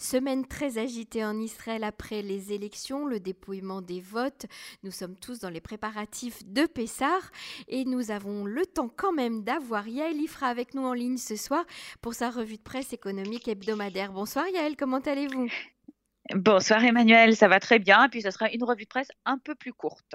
Semaine très agitée en Israël après les élections, le dépouillement des votes. Nous sommes tous dans les préparatifs de Pessah et nous avons le temps quand même d'avoir Yael Ifra avec nous en ligne ce soir pour sa revue de presse économique hebdomadaire. Bonsoir Yael, comment allez-vous? Bonsoir Emmanuel, ça va très bien. Et puis ce sera une revue de presse un peu plus courte.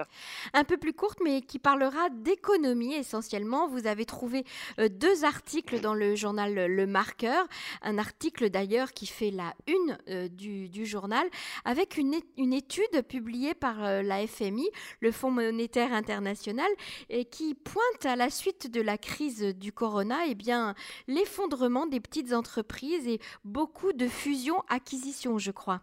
Un peu plus courte, mais qui parlera d'économie essentiellement. Vous avez trouvé euh, deux articles dans le journal Le Marqueur. Un article d'ailleurs qui fait la une euh, du, journal avec une, une, étude publiée par euh, la FMI, le Fonds monétaire international, et qui pointe à la suite de la crise du corona, eh bien l'effondrement des petites entreprises et beaucoup de fusions-acquisitions, je crois.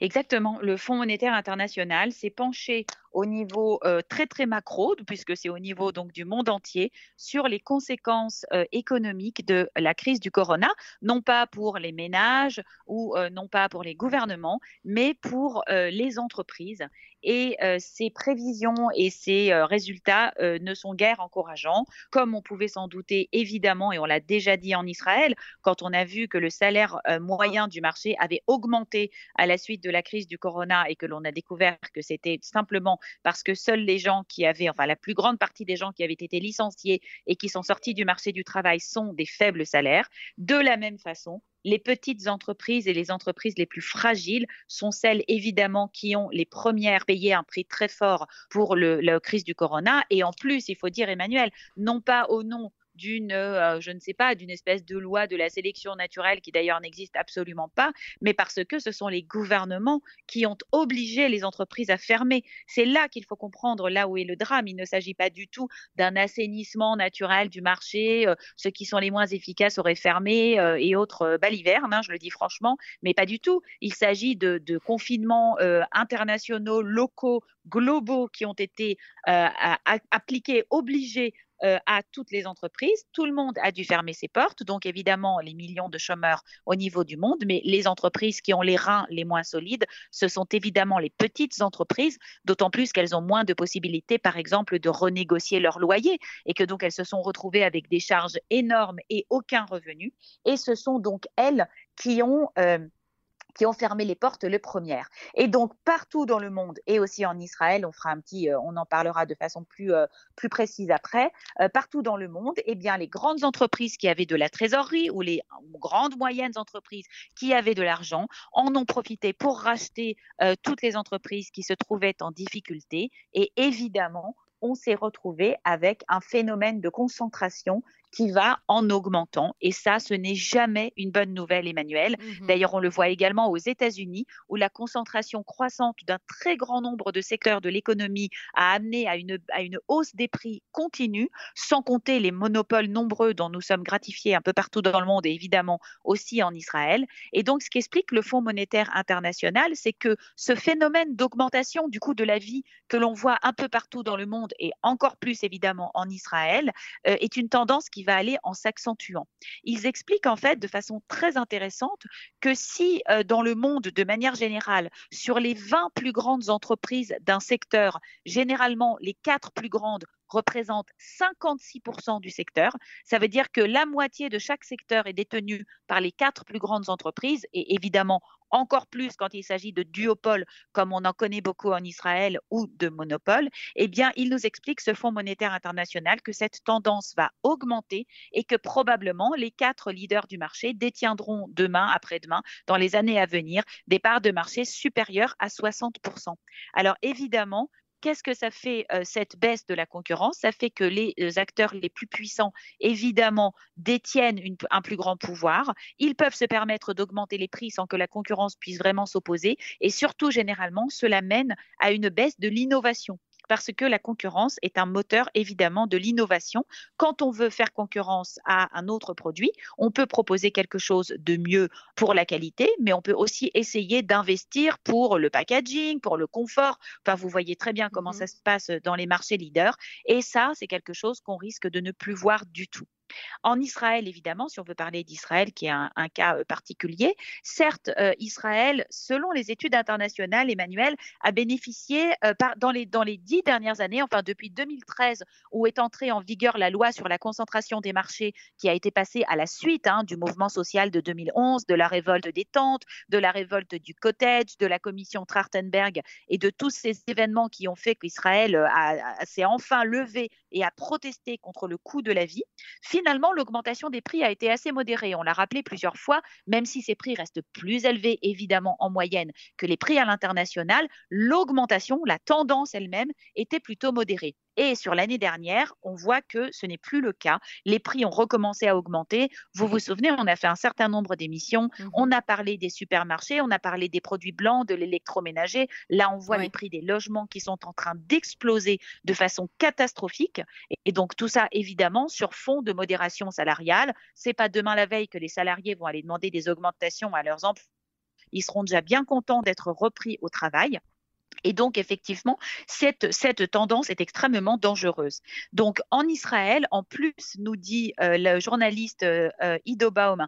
Exactement. Le Fonds monétaire international s'est penché au niveau euh, très très macro, puisque c'est au niveau donc du monde entier, sur les conséquences euh, économiques de la crise du corona, non pas pour les ménages ou euh, non pas pour les gouvernements, mais pour les entreprises. Et ces prévisions et ces résultats ne sont guère encourageants, comme on pouvait s'en douter évidemment, et on l'a déjà dit en Israël, quand on a vu que le salaire moyen du marché avait augmenté à la suite de la crise du corona et que l'on a découvert que c'était simplement parce que seuls les gens qui avaient, enfin la plus grande partie des gens qui avaient été licenciés et qui sont sortis du marché du travail sont des faibles salaires. De la même façon, les petites entreprises et les entreprises les plus fragiles sont celles évidemment qui ont les premières payé un prix très fort pour la crise du corona. Et en plus, il faut dire, Emmanuel, non pas au nom d'une, euh, je ne sais pas, d'une espèce de loi de la sélection naturelle qui d'ailleurs n'existe absolument pas, mais parce que ce sont les gouvernements qui ont obligé les entreprises à fermer. C'est là qu'il faut comprendre là où est le drame. Il ne s'agit pas du tout d'un assainissement naturel du marché. Euh, ceux qui sont les moins efficaces auraient fermé euh, et autres balivernes, hein, je le dis franchement, mais pas du tout. Il s'agit de, de confinements internationaux, locaux, globaux qui ont été appliqués, obligés euh, à toutes les entreprises. Tout le monde a dû fermer ses portes, donc évidemment les millions de chômeurs au niveau du monde, mais les entreprises qui ont les reins les moins solides, ce sont évidemment les petites entreprises, d'autant plus qu'elles ont moins de possibilités, par exemple, de renégocier leur loyer et que donc elles se sont retrouvées avec des charges énormes et aucun revenu. Et ce sont donc elles qui ont... Euh, qui ont fermé les portes le premier. Et donc partout dans le monde et aussi en Israël, on fera un petit, euh, on en parlera de façon plus euh, plus précise après. Euh, partout dans le monde, eh bien les grandes entreprises qui avaient de la trésorerie ou les grandes moyennes entreprises qui avaient de l'argent en ont profité pour racheter toutes les entreprises qui se trouvaient en difficulté. Et évidemment, on s'est retrouvé avec un phénomène de concentration qui va en augmentant. Et ça, ce n'est jamais une bonne nouvelle, Emmanuel. Mhm. D'ailleurs, on le voit également aux États-Unis, où la concentration croissante d'un très grand nombre de secteurs de l'économie a amené à une, à une hausse des prix continue, sans compter les monopoles nombreux dont nous sommes gratifiés un peu partout dans le monde et évidemment aussi en Israël. Et donc, ce qu'explique le Fonds monétaire international, c'est que ce phénomène d'augmentation du coût de la vie que l'on voit un peu partout dans le monde et encore plus évidemment en Israël euh, est une tendance qui va aller en s'accentuant. Ils expliquent en fait de façon très intéressante que si euh, dans le monde, de manière générale, sur les 20 plus grandes entreprises d'un secteur, généralement les quatre plus grandes représentent 56% du secteur. Ça veut dire que la moitié de chaque secteur est détenu par les quatre plus grandes entreprises et évidemment encore plus quand il s'agit de duopoles comme on en connaît beaucoup en Israël ou de monopoles, eh bien, il nous explique, ce Fonds monétaire international, que cette tendance va augmenter et que probablement les quatre leaders du marché détiendront demain, après-demain, dans les années à venir, des parts de marché supérieures à 60%. Alors évidemment, Qu'est-ce que ça fait cette baisse de la concurrence? Ça fait que les acteurs les plus puissants, évidemment, détiennent un plus grand pouvoir. Ils peuvent se permettre d'augmenter les prix sans que la concurrence puisse vraiment s'opposer. Et surtout, généralement, cela mène à une baisse de l'innovation parce que la concurrence est un moteur évidemment de l'innovation. Quand on veut faire concurrence à un autre produit, on peut proposer quelque chose de mieux pour la qualité, mais on peut aussi essayer d'investir pour le packaging, pour le confort. Enfin, vous voyez très bien comment mmh ça se passe dans les marchés leaders. Et ça, c'est quelque chose qu'on risque de ne plus voir du tout. En Israël, évidemment, si on veut parler d'Israël, qui est un, cas euh, particulier, certes, euh, Israël, selon les études internationales, Emmanuel, a bénéficié euh, dans, les, dix dernières années, enfin depuis 2013, où est entrée en vigueur la loi sur la concentration des marchés, qui a été passée à la suite hein, du mouvement social de 2011, de la révolte des tentes, de la révolte du cottage, de la commission Trachtenberg et de tous ces événements qui ont fait qu'Israël s'est enfin levé et a protesté contre le coût de la vie finalement, l'augmentation des prix a été assez modérée. On l'a rappelé plusieurs fois, même si ces prix restent plus élevés, évidemment, en moyenne que les prix à l'international, l'augmentation, la tendance elle-même, était plutôt modérée. Et sur l'année dernière, on voit que ce n'est plus le cas. Les prix ont recommencé à augmenter. Vous vous souvenez, on a fait un certain nombre d'émissions. Mmh on a parlé des supermarchés, on a parlé des produits blancs, de l'électroménager. Là, on voit les prix des logements qui sont en train d'exploser de façon catastrophique. Et donc, tout ça, évidemment, sur fond de modération salariale. C'est pas demain la veille que les salariés vont aller demander des augmentations à leurs emplois ils seront déjà bien contents d'être repris au travail. Et donc, effectivement, cette, tendance est extrêmement dangereuse. Donc, en Israël, en plus, nous dit euh, le journaliste euh, euh, Ido Baum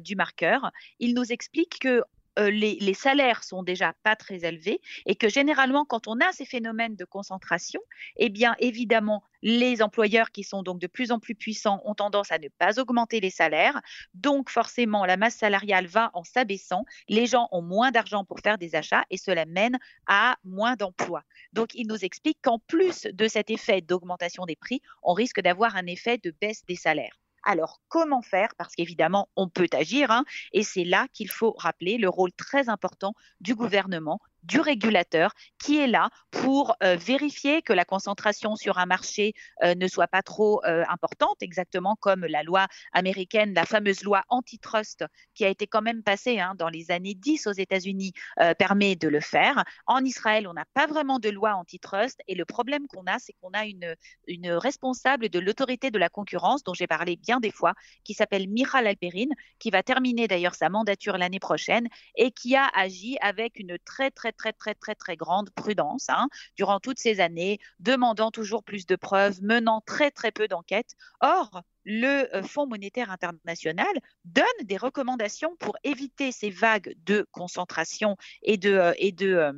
du Marqueur, il nous explique que euh, les, salaires sont déjà pas très élevés et que généralement, quand on a ces phénomènes de concentration, eh bien, évidemment, les employeurs qui sont donc de plus en plus puissants ont tendance à ne pas augmenter les salaires. Donc, forcément, la masse salariale va en s'abaissant. Les gens ont moins d'argent pour faire des achats et cela mène à moins d'emplois. Donc, il nous explique qu'en plus de cet effet d'augmentation des prix, on risque d'avoir un effet de baisse des salaires. Alors, comment faire? Parce qu'évidemment, on peut agir, hein, et c'est là qu'il faut rappeler le rôle très important du gouvernement du régulateur qui est là pour euh, vérifier que la concentration sur un marché euh, ne soit pas trop euh, importante, exactement comme la loi américaine, la fameuse loi antitrust qui a été quand même passée hein, dans les années 10 aux États-Unis permet de le faire. En Israël, on n'a pas vraiment de loi antitrust et le problème qu'on a, c'est qu'on a une, une responsable de l'autorité de la concurrence dont j'ai parlé bien des fois, qui s'appelle Miral Alperin, qui va terminer d'ailleurs sa mandature l'année prochaine et qui a agi avec une très très très, très, très, très, grande prudence hein, durant toutes ces années, demandant toujours plus de preuves, menant très, très peu d'enquêtes. Or, le euh, Fonds monétaire international donne des recommandations pour éviter ces vagues de concentration et de, euh, et de euh,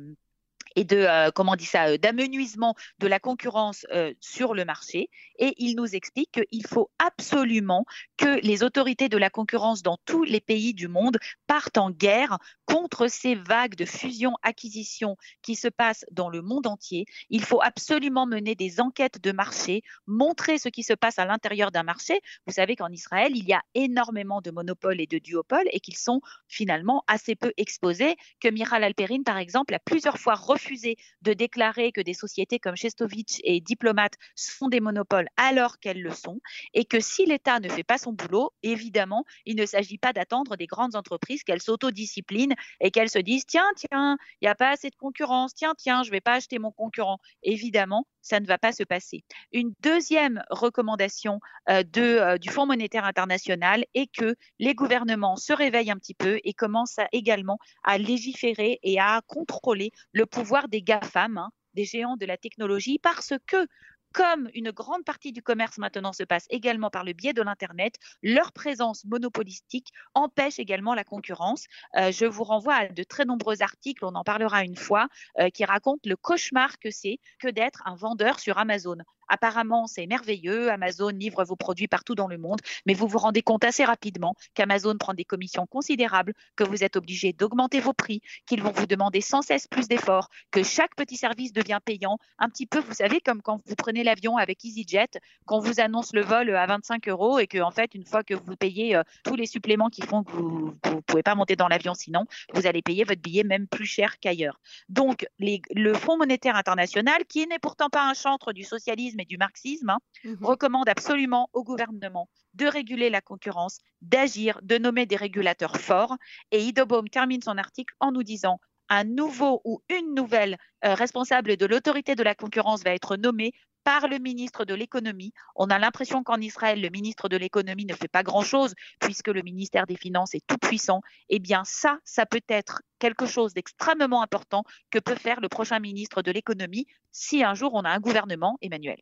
et de euh, comment dit ça euh, d'amenuisement de la concurrence euh, sur le marché et il nous explique qu'il faut absolument que les autorités de la concurrence dans tous les pays du monde partent en guerre contre ces vagues de fusion-acquisition qui se passent dans le monde entier. Il faut absolument mener des enquêtes de marché, montrer ce qui se passe à l'intérieur d'un marché. Vous savez qu'en Israël, il y a énormément de monopoles et de duopoles et qu'ils sont finalement assez peu exposés, que Miral Alperin, par exemple, a plusieurs fois refusé refusé de déclarer que des sociétés comme Chestovitch et Diplomat sont des monopoles alors qu'elles le sont, et que si l'État ne fait pas son boulot, évidemment, il ne s'agit pas d'attendre des grandes entreprises qu'elles s'autodisciplinent et qu'elles se disent tiens, tiens, il n'y a pas assez de concurrence, tiens, tiens, je ne vais pas acheter mon concurrent. Évidemment, ça ne va pas se passer. Une deuxième recommandation euh, euh, du Fonds monétaire international est que les gouvernements se réveillent un petit peu et commencent également à légiférer et à contrôler le pouvoir des GAFAM, hein, des géants de la technologie, parce que comme une grande partie du commerce maintenant se passe également par le biais de l'Internet, leur présence monopolistique empêche également la concurrence. Euh, je vous renvoie à de très nombreux articles, on en parlera une fois, qui racontent le cauchemar que c'est que d'être un vendeur sur Amazon. Apparemment, c'est merveilleux. Amazon livre vos produits partout dans le monde, mais vous vous rendez compte assez rapidement qu'Amazon prend des commissions considérables, que vous êtes obligé d'augmenter vos prix, qu'ils vont vous demander sans cesse plus d'efforts, que chaque petit service devient payant. Un petit peu, vous savez, comme quand vous prenez l'avion avec EasyJet, qu'on vous annonce le vol à 25 euros et que, en fait, une fois que vous payez euh, tous les suppléments qui font que vous ne pouvez pas monter dans l'avion sinon, vous allez payer votre billet même plus cher qu'ailleurs. Donc, le Fonds monétaire international, qui n'est pourtant pas un chantre du socialisme, et du marxisme, hein, mmh recommande absolument au gouvernement de réguler la concurrence, d'agir, de nommer des régulateurs forts. Et Ido termine son article en nous disant un nouveau ou une nouvelle euh, responsable de l'autorité de la concurrence va être nommé par le ministre de l'économie. On a l'impression qu'en Israël, le ministre de l'économie ne fait pas grand-chose puisque le ministère des Finances est tout puissant. Eh bien, ça, ça peut être quelque chose d'extrêmement important que peut faire le prochain ministre de l'économie si un jour on a un gouvernement, Emmanuel.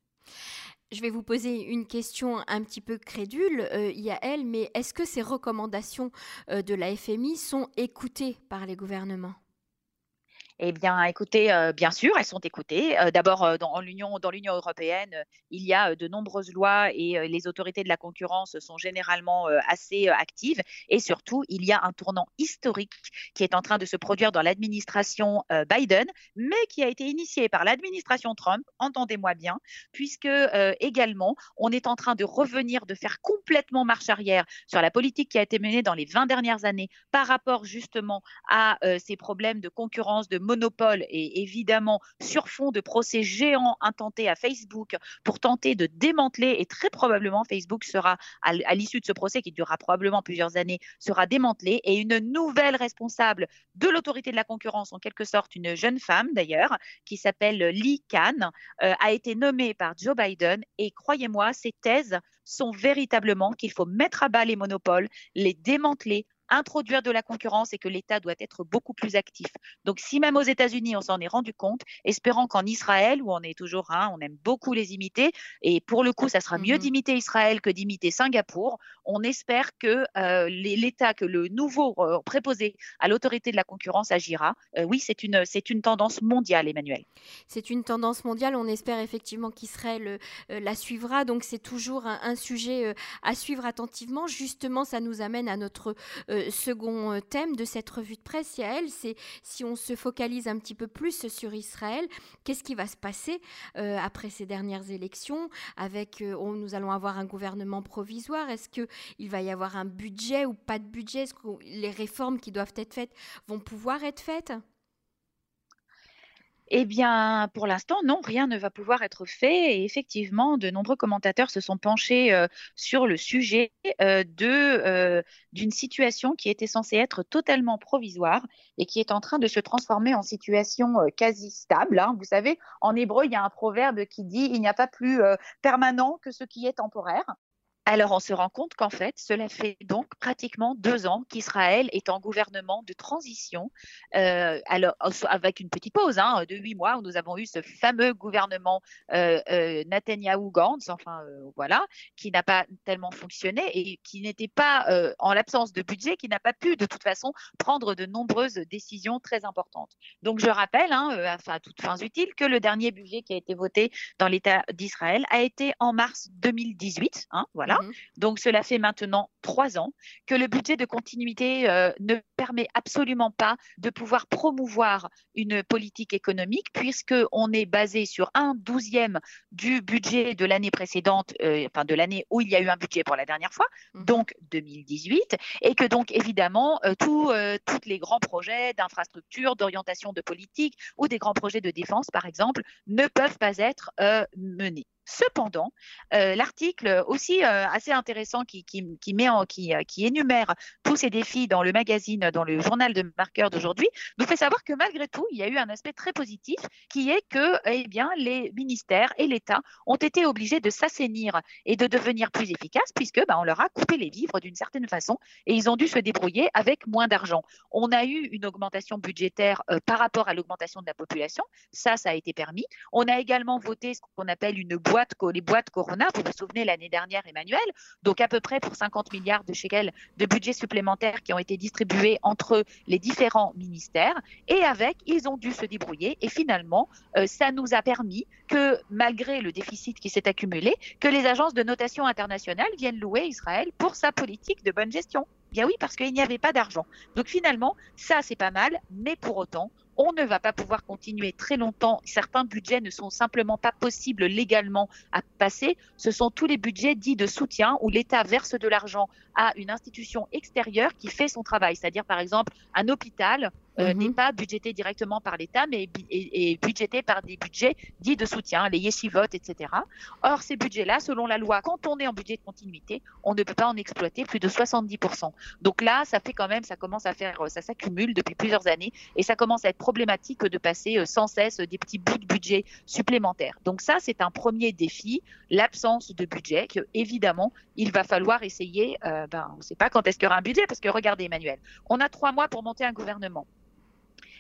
Je vais vous poser une question un petit peu crédule, euh, Yael, mais est-ce que ces recommandations de la FMI sont écoutées par les gouvernements? Eh bien, écoutez, euh, bien sûr, elles sont écoutées. Euh, d'abord, euh, dans l'Union, dans l'Union européenne, il y a de nombreuses lois et les autorités de la concurrence sont généralement assez actives. Et surtout, il y a un tournant historique qui est en train de se produire dans l'administration Biden, mais qui a été initié par l'administration Trump. Entendez-moi bien, puisque également, on est en train de revenir, de faire complètement marche arrière sur la politique qui a été menée dans les 20 dernières années par rapport justement à ces problèmes de concurrence, de monopole et évidemment sur fond de procès géants intentés à Facebook pour tenter de démanteler et très probablement Facebook sera à l'issue de ce procès qui durera probablement plusieurs années sera démantelé et une nouvelle responsable de l'autorité de la concurrence en quelque sorte une jeune femme d'ailleurs qui s'appelle Lee Khan euh, a été nommée par Joe Biden et croyez-moi ces thèses sont véritablement qu'il faut mettre à bas les monopoles, les démanteler, introduire de la concurrence et que l'État doit être beaucoup plus actif. Donc si même aux États-Unis on s'en est rendu compte, espérant qu'en Israël, où on est toujours un, on aime beaucoup les imiter, et pour le coup ça sera mieux mhm. d'imiter Israël que d'imiter Singapour, on espère que euh, l'État, que le nouveau euh, préposé à l'autorité de la concurrence agira. Euh, oui, c'est une, c'est une tendance mondiale, Emmanuel. C'est une tendance mondiale, on espère effectivement qu'Israël la suivra, donc c'est toujours un, un sujet à suivre attentivement. Justement, ça nous amène à notre second euh, thème de cette revue de presse, Yael, c'est si on se focalise un petit peu plus sur Israël, qu'est-ce qui va se passer euh, après ces dernières élections? Avec, euh, nous allons avoir un gouvernement provisoire, est-ce qu'il va y avoir un budget ou pas de budget, est-ce que les réformes qui doivent être faites vont pouvoir être faites? Eh bien, pour l'instant, non, rien ne va pouvoir être fait. Et effectivement, de nombreux commentateurs se sont penchés euh, sur le sujet euh, euh, d'une situation qui était censée être totalement provisoire et qui est en train de se transformer en situation quasi stable. Hein. Vous savez, en hébreu, il y a un proverbe qui dit il n'y a pas plus permanent que ce qui est temporaire. Alors on se rend compte qu'en fait, cela fait donc pratiquement deux ans qu'Israël est en gouvernement de transition, euh, alors avec une petite pause hein, de huit mois où nous avons eu ce fameux gouvernement euh, euh, Netanyahu-Gantz, enfin euh, voilà, qui n'a pas tellement fonctionné et qui n'était pas euh, en l'absence de budget, qui n'a pas pu de toute façon prendre de nombreuses décisions très importantes. Donc je rappelle, hein, enfin à toutes fins utiles, que le dernier budget qui a été voté dans l'État d'Israël a été en mars 2018, hein, voilà Mhm. Donc cela fait maintenant trois ans que le budget de continuité euh, ne permet absolument pas de pouvoir promouvoir une politique économique puisqu'on est basé sur un douzième du budget de l'année précédente, euh, enfin de l'année où il y a eu un budget pour la dernière fois, mhm. donc 2018, et que donc évidemment euh, tous les grands projets d'infrastructure, d'orientation de politique ou des grands projets de défense par exemple ne peuvent pas être menés. Cependant, euh, l'article aussi euh, assez intéressant euh, qui, énumère tous ces défis dans le magazine, dans le journal de marqueur d'aujourd'hui, nous fait savoir que malgré tout, il y a eu un aspect très positif qui est que eh les ministères et l'État ont été obligés de s'assainir et de devenir plus efficaces puisque bah, on leur a coupé les vivres d'une certaine façon et ils ont dû se débrouiller avec moins d'argent. On a eu une augmentation budgétaire par rapport à l'augmentation de la population, ça, ça a été permis. On a également voté ce qu'on appelle une les boîtes Corona, vous vous souvenez l'année dernière, Emmanuel, donc à peu près pour 50 milliards de shekels de budget supplémentaire qui ont été distribués entre les différents ministères. Et avec, ils ont dû se débrouiller. Et finalement, euh, ça nous a permis que, malgré le déficit qui s'est accumulé, que les agences de notation internationale viennent louer Israël pour sa politique de bonne gestion. Bien oui, parce qu'il n'y avait pas d'argent. Donc finalement, ça c'est pas mal, mais pour autant, on ne va pas pouvoir continuer très longtemps. Certains budgets ne sont simplement pas possibles légalement à passer. Ce sont tous les budgets dits de soutien où l'État verse de l'argent à une institution extérieure qui fait son travail. C'est-à-dire, par exemple, un hôpital euh, mhm. n'est pas budgété directement par l'État, mais est, budgété par des budgets dits de soutien, les yeshivot, etc. Or, ces budgets-là, selon la loi, quand on est en budget de continuité, on ne peut pas en exploiter plus de 70%. Donc là, ça fait quand même, ça commence à faire, ça s'accumule depuis plusieurs années et ça commence à être problématique de passer euh, sans cesse des petits bouts de budget supplémentaires. Donc ça, c'est un premier défi, l'absence de budget, que évidemment, il va falloir essayer. Euh, ben, on ne sait pas quand est-ce qu'il y aura un budget, parce que regardez, Emmanuel, on a trois mois pour monter un gouvernement.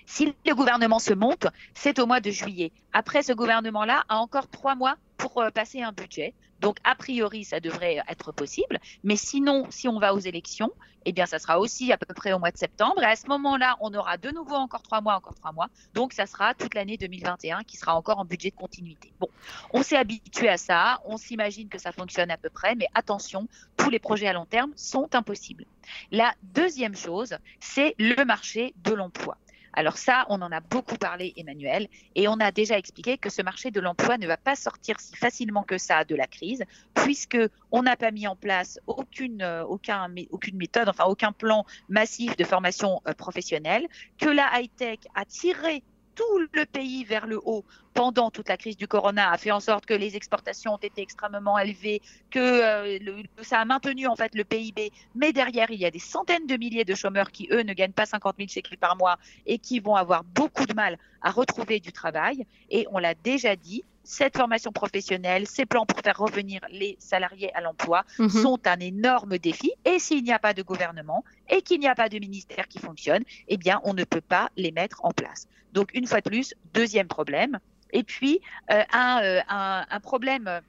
Si le gouvernement se monte, c'est au mois de juillet. Après, ce gouvernement-là a encore trois mois pour euh, passer un budget. Donc, a priori, ça devrait être possible. Mais sinon, si on va aux élections, eh bien, ça sera aussi à peu près au mois de septembre. Et à ce moment-là, on aura de nouveau encore trois mois, encore trois mois. Donc, ça sera toute l'année 2021 qui sera encore en budget de continuité. Bon, on s'est habitué à ça. On s'imagine que ça fonctionne à peu près. Mais attention, tous les projets à long terme sont impossibles. La deuxième chose, c'est le marché de l'emploi. Alors ça, on en a beaucoup parlé, Emmanuel, et on a déjà expliqué que ce marché de l'emploi ne va pas sortir si facilement que ça de la crise, puisque on n'a pas mis en place aucune, euh, aucun, aucune méthode, enfin aucun plan massif de formation euh, professionnelle, que la high-tech a tiré tout le pays vers le haut pendant toute la crise du corona a fait en sorte que les exportations ont été extrêmement élevées, que euh, ça a maintenu en fait le PIB. Mais derrière, il y a des centaines de milliers de chômeurs qui, eux, ne gagnent pas 50 000 shekels par mois et qui vont avoir beaucoup de mal à retrouver du travail. Et on l'a déjà dit, cette formation professionnelle, ces plans pour faire revenir les salariés à l'emploi mhm. sont un énorme défi. Et s'il n'y a pas de gouvernement et qu'il n'y a pas de ministère qui fonctionne, eh bien, on ne peut pas les mettre en place. Donc, une fois de plus, deuxième problème. Et puis, euh, euh, un, un, problème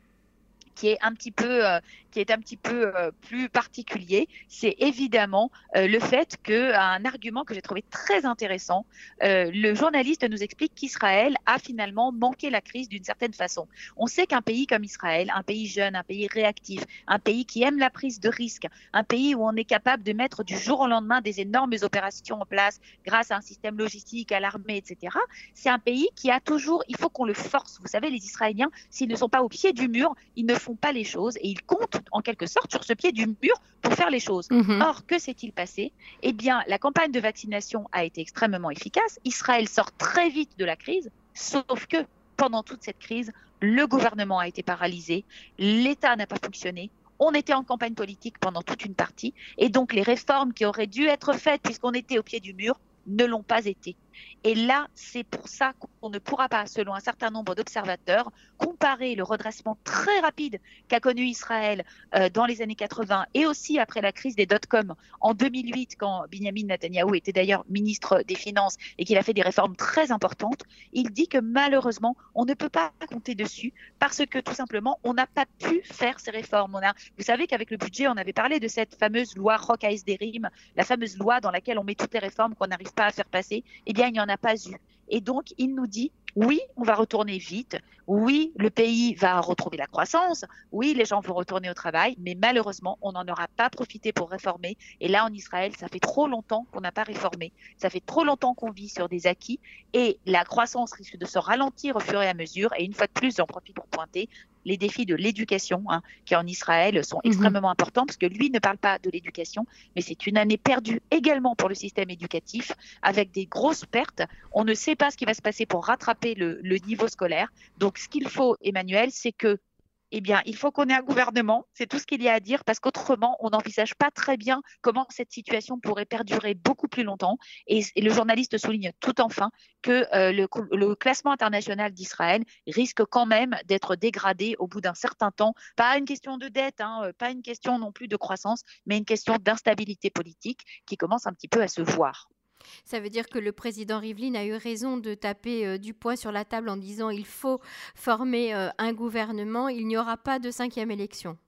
qui est un petit peu, euh, qui est un petit peu euh, plus particulier, c'est évidemment euh, le fait que un argument que j'ai trouvé très intéressant, le journaliste nous explique qu'Israël a finalement manqué la crise d'une certaine façon. On sait qu'un pays comme Israël, un pays jeune, un pays réactif, un pays qui aime la prise de risque, un pays où on est capable de mettre du jour au lendemain des énormes opérations en place grâce à un système logistique, à l'armée, etc. C'est un pays qui a toujours, il faut qu'on le force. Vous savez, les Israéliens, s'ils ne sont pas au pied du mur, ils ne font pas les choses et ils comptent en quelque sorte sur ce pied du mur pour faire les choses. Mhm. Or, que s'est-il passé? Eh bien, la campagne de vaccination a été extrêmement efficace. Israël sort très vite de la crise, sauf que pendant toute cette crise, le gouvernement a été paralysé, l'État n'a pas fonctionné, on était en campagne politique pendant toute une partie, et donc les réformes qui auraient dû être faites puisqu'on était au pied du mur ne l'ont pas été. Et là, c'est pour ça qu'on ne pourra pas, selon un certain nombre d'observateurs, comparer le redressement très rapide qu'a connu Israël euh, dans les années 80 et aussi après la crise des dot-com en 2008, quand Benjamin Netanyahu était d'ailleurs ministre des Finances et qu'il a fait des réformes très importantes. Il dit que malheureusement, on ne peut pas compter dessus parce que tout simplement, on n'a pas pu faire ces réformes. On a, vous savez qu'avec le budget, on avait parlé de cette fameuse loi Rock Derim, la fameuse loi dans laquelle on met toutes les réformes qu'on n'arrive pas à faire passer. Eh bien, il n'y en a pas eu. Et donc, il nous dit, oui, on va retourner vite, oui, le pays va retrouver la croissance, oui, les gens vont retourner au travail, mais malheureusement, on n'en aura pas profité pour réformer. Et là, en Israël, ça fait trop longtemps qu'on n'a pas réformé, ça fait trop longtemps qu'on vit sur des acquis, et la croissance risque de se ralentir au fur et à mesure. Et une fois de plus, j'en profite pour pointer, les défis de l'éducation, hein, qui en Israël sont mhm. extrêmement importants, parce que lui ne parle pas de l'éducation, mais c'est une année perdue également pour le système éducatif, avec des grosses pertes. On ne sait pas ce qui va se passer pour rattraper le, le niveau scolaire. Donc, ce qu'il faut, Emmanuel, c'est que eh bien, il faut qu'on ait un gouvernement. C'est tout ce qu'il y a à dire parce qu'autrement, on n'envisage pas très bien comment cette situation pourrait perdurer beaucoup plus longtemps. Et, le journaliste souligne tout enfin que euh, le, classement international d'Israël risque quand même d'être dégradé au bout d'un certain temps. Pas une question de dette, hein, euh, pas une question non plus de croissance, mais une question d'instabilité politique qui commence un petit peu à se voir. Ça veut dire que le président Rivlin a eu raison de taper euh, du poing sur la table en disant il faut former euh, un gouvernement, il n'y aura pas de cinquième élection.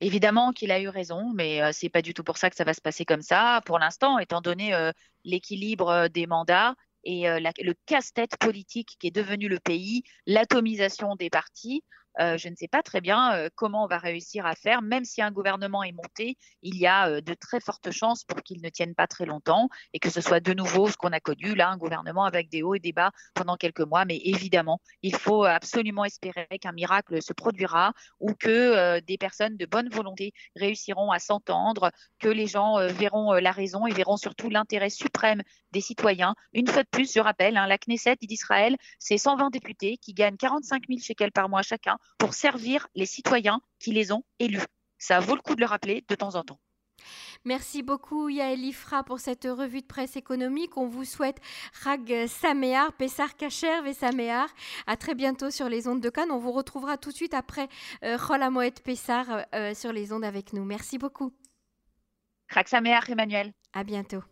Évidemment qu'il a eu raison, mais euh, c'est pas du tout pour ça que ça va se passer comme ça. Pour l'instant, étant donné l'équilibre des mandats et le casse-tête politique qui est devenu le pays, l'atomisation des partis, euh, je ne sais pas très bien euh, comment on va réussir à faire. Même si un gouvernement est monté, il y a euh, de très fortes chances pour qu'il ne tienne pas très longtemps et que ce soit de nouveau ce qu'on a connu, là, un gouvernement avec des hauts et des bas pendant quelques mois. Mais évidemment, il faut absolument espérer qu'un miracle se produira ou que des personnes de bonne volonté réussiront à s'entendre, que les gens verront la raison et verront surtout l'intérêt suprême des citoyens. Une fois de plus, je rappelle, hein, la Knesset d'Israël, c'est 120 députés qui gagnent 45 000 shekels par mois chacun pour servir les citoyens qui les ont élus. Ça vaut le coup de le rappeler de temps en temps. Merci beaucoup Yael Ifra pour cette revue de presse économique. On vous souhaite Rag Saméar, Pessar Kacher et Saméar. À très bientôt sur les ondes de Cannes. On vous retrouvera tout de suite après euh, Moed Pessar euh, sur les ondes avec nous. Merci beaucoup. Rag Saméar Emmanuel. À bientôt.